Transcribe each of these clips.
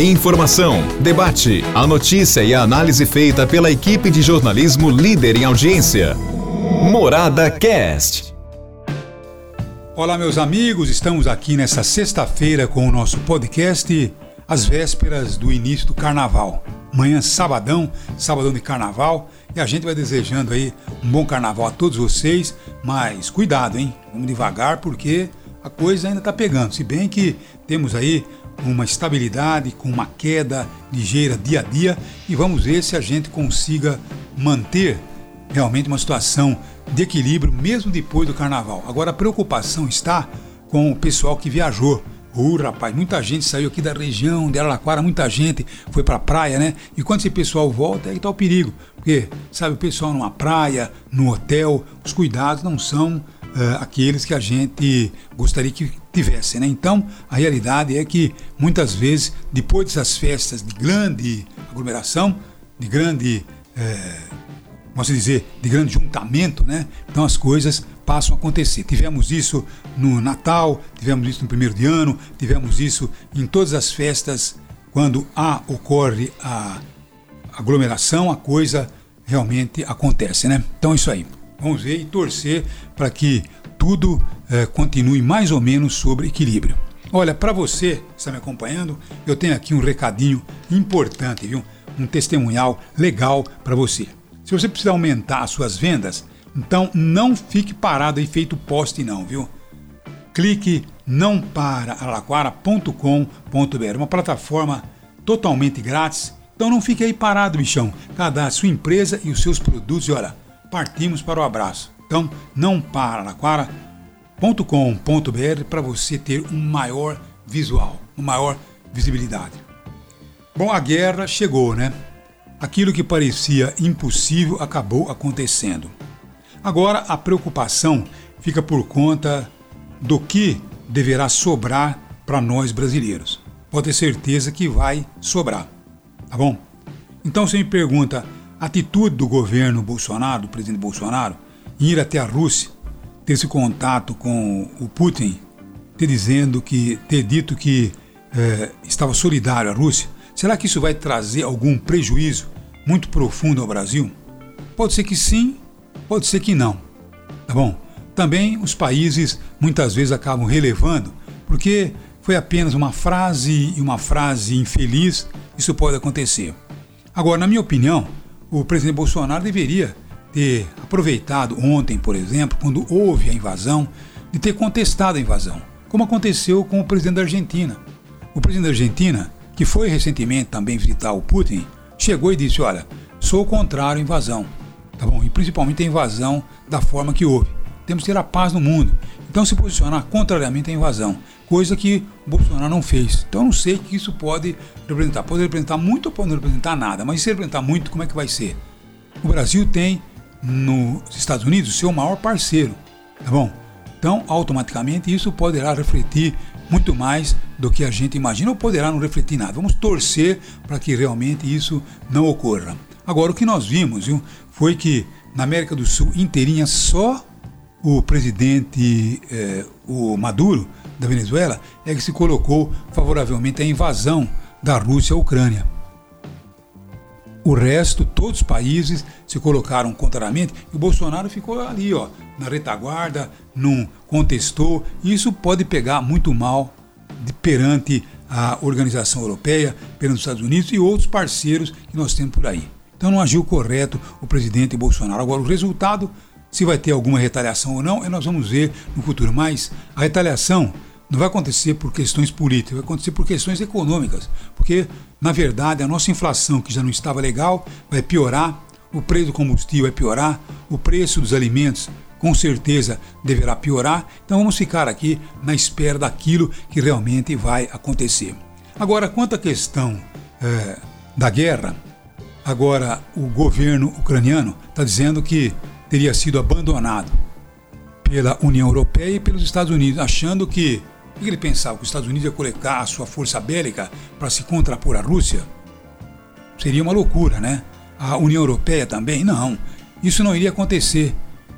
Informação, debate, a notícia e a análise feita pela equipe de jornalismo líder em audiência. Morada Cast. Olá, meus amigos, estamos aqui nessa sexta-feira com o nosso podcast, às vésperas do início do carnaval. Amanhã, sabadão, sabadão de carnaval, e a gente vai desejando aí um bom carnaval a todos vocês, mas cuidado, hein? Vamos devagar porque a coisa ainda está pegando. Se bem que temos aí uma estabilidade, com uma queda ligeira dia a dia e vamos ver se a gente consiga manter realmente uma situação de equilíbrio mesmo depois do carnaval. Agora a preocupação está com o pessoal que viajou. Uh, rapaz, muita gente saiu aqui da região de Araraquara, muita gente foi para praia, né? E quando esse pessoal volta, aí está o perigo. Porque, sabe, o pessoal numa praia, no hotel, os cuidados não são uh, aqueles que a gente gostaria que tivesse. Né? Então, a realidade é que muitas vezes, depois dessas festas de grande aglomeração, de grande, é, vamos dizer, de grande juntamento, né? então as coisas passam a acontecer. Tivemos isso no Natal, tivemos isso no primeiro de ano, tivemos isso em todas as festas, quando há, ocorre a aglomeração, a coisa realmente acontece. Né? Então é isso aí. Vamos ver e torcer para que tudo é, continue mais ou menos sobre equilíbrio. Olha, para você que está me acompanhando, eu tenho aqui um recadinho importante, viu? Um testemunhal legal para você. Se você precisar aumentar as suas vendas, então não fique parado aí feito poste não, viu? Clique não para uma plataforma totalmente grátis. Então não fique aí parado, bichão. Cadastre sua empresa e os seus produtos e olha, partimos para o abraço. Então, não para araquara.com.br para você ter um maior visual, uma maior visibilidade. Bom, a guerra chegou, né? Aquilo que parecia impossível acabou acontecendo. Agora a preocupação fica por conta do que deverá sobrar para nós brasileiros. Pode ter certeza que vai sobrar, tá bom? Então você me pergunta, a atitude do governo Bolsonaro, do presidente Bolsonaro, ir até a Rússia, ter esse contato com o Putin, ter dizendo que, ter dito que é, estava solidário à Rússia, será que isso vai trazer algum prejuízo muito profundo ao Brasil? Pode ser que sim, pode ser que não. Tá bom? Também os países muitas vezes acabam relevando, porque foi apenas uma frase e uma frase infeliz, isso pode acontecer. Agora, na minha opinião, o presidente Bolsonaro deveria ter aproveitado ontem, por exemplo, quando houve a invasão, de ter contestado a invasão, como aconteceu com o presidente da Argentina. O presidente da Argentina, que foi recentemente também visitar o Putin, chegou e disse: Olha, sou contrário à invasão, tá bom? E principalmente a invasão da forma que houve. Temos que ter a paz no mundo. Então, se posicionar contrariamente à invasão, coisa que Bolsonaro não fez. Então, não sei que isso pode representar. Pode representar muito ou pode não representar nada, mas se representar muito, como é que vai ser? O Brasil tem nos Estados Unidos seu maior parceiro, tá bom? Então, automaticamente, isso poderá refletir muito mais do que a gente imagina ou poderá não refletir nada. Vamos torcer para que realmente isso não ocorra. Agora, o que nós vimos viu, foi que na América do Sul inteirinha só o presidente, eh, o Maduro, da Venezuela, é que se colocou favoravelmente à invasão da Rússia à Ucrânia. O resto, todos os países se colocaram contrariamente e o Bolsonaro ficou ali, ó, na retaguarda, não contestou. Isso pode pegar muito mal de, perante a organização europeia, perante os Estados Unidos e outros parceiros que nós temos por aí. Então não agiu correto o presidente Bolsonaro. Agora, o resultado, se vai ter alguma retaliação ou não, nós vamos ver no futuro. Mas a retaliação não vai acontecer por questões políticas, vai acontecer por questões econômicas. Porque, na verdade, a nossa inflação, que já não estava legal, vai piorar, o preço do combustível vai piorar, o preço dos alimentos com certeza deverá piorar. Então vamos ficar aqui na espera daquilo que realmente vai acontecer. Agora, quanto à questão é, da guerra, agora o governo ucraniano está dizendo que teria sido abandonado pela União Europeia e pelos Estados Unidos, achando que ele pensava? Que os Estados Unidos ia colocar a sua força bélica para se contrapor à Rússia? Seria uma loucura, né? A União Europeia também? Não. Isso não iria acontecer.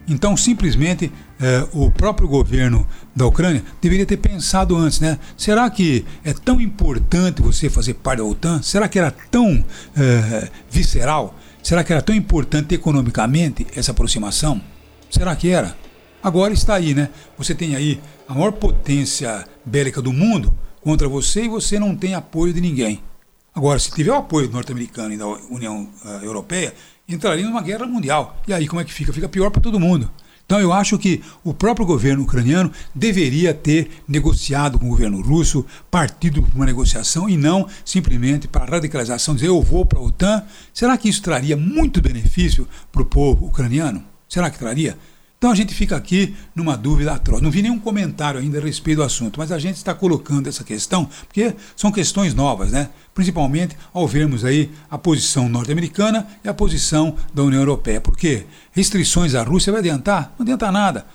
Então, simplesmente, eh, o próprio governo da Ucrânia deveria ter pensado antes, né? Será que é tão importante você fazer parte da OTAN? Será que era tão eh, visceral? Será que era tão importante economicamente essa aproximação? Será que era? Agora está aí, né? Você tem aí a maior potência bélica do mundo contra você e você não tem apoio de ninguém. Agora, se tiver o apoio norte-americano e da União uh, Europeia, entraria numa guerra mundial. E aí como é que fica? Fica pior para todo mundo. Então eu acho que o próprio governo ucraniano deveria ter negociado com o governo russo, partido para uma negociação e não simplesmente para a radicalização, dizer eu vou para a OTAN. Será que isso traria muito benefício para o povo ucraniano? Será que traria? Então a gente fica aqui numa dúvida atroz. Não vi nenhum comentário ainda a respeito do assunto, mas a gente está colocando essa questão porque são questões novas, né? Principalmente ao vermos aí a posição norte-americana e a posição da União Europeia. Porque restrições à Rússia vai adiantar? Não adianta nada.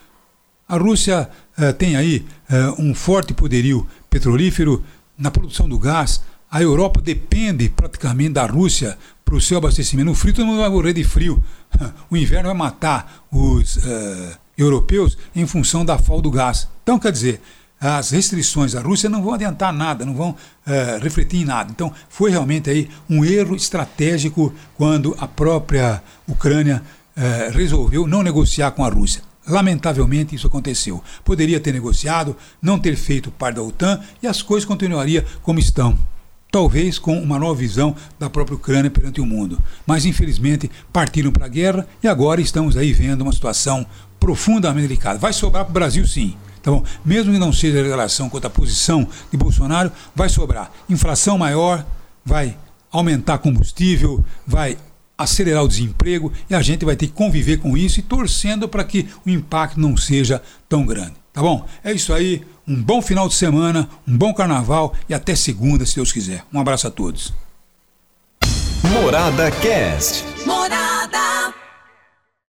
A Rússia eh, tem aí eh, um forte poderio petrolífero na produção do gás. A Europa depende praticamente da Rússia para o seu abastecimento. No frio todo mundo vai morrer de frio. O inverno vai matar os uh, europeus em função da falta do gás. Então, quer dizer, as restrições à Rússia não vão adiantar nada, não vão uh, refletir em nada. Então, foi realmente aí um erro estratégico quando a própria Ucrânia uh, resolveu não negociar com a Rússia. Lamentavelmente isso aconteceu. Poderia ter negociado, não ter feito parte da OTAN e as coisas continuariam como estão talvez com uma nova visão da própria Ucrânia perante o mundo. Mas infelizmente partiram para a guerra e agora estamos aí vendo uma situação profundamente delicada. Vai sobrar para o Brasil sim. Tá bom? Mesmo que não seja a relação contra a posição de Bolsonaro, vai sobrar. Inflação maior, vai aumentar combustível, vai acelerar o desemprego e a gente vai ter que conviver com isso e torcendo para que o impacto não seja tão grande. Tá bom? É isso aí. Um bom final de semana, um bom carnaval e até segunda, se Deus quiser. Um abraço a todos. Morada Cast. Morada.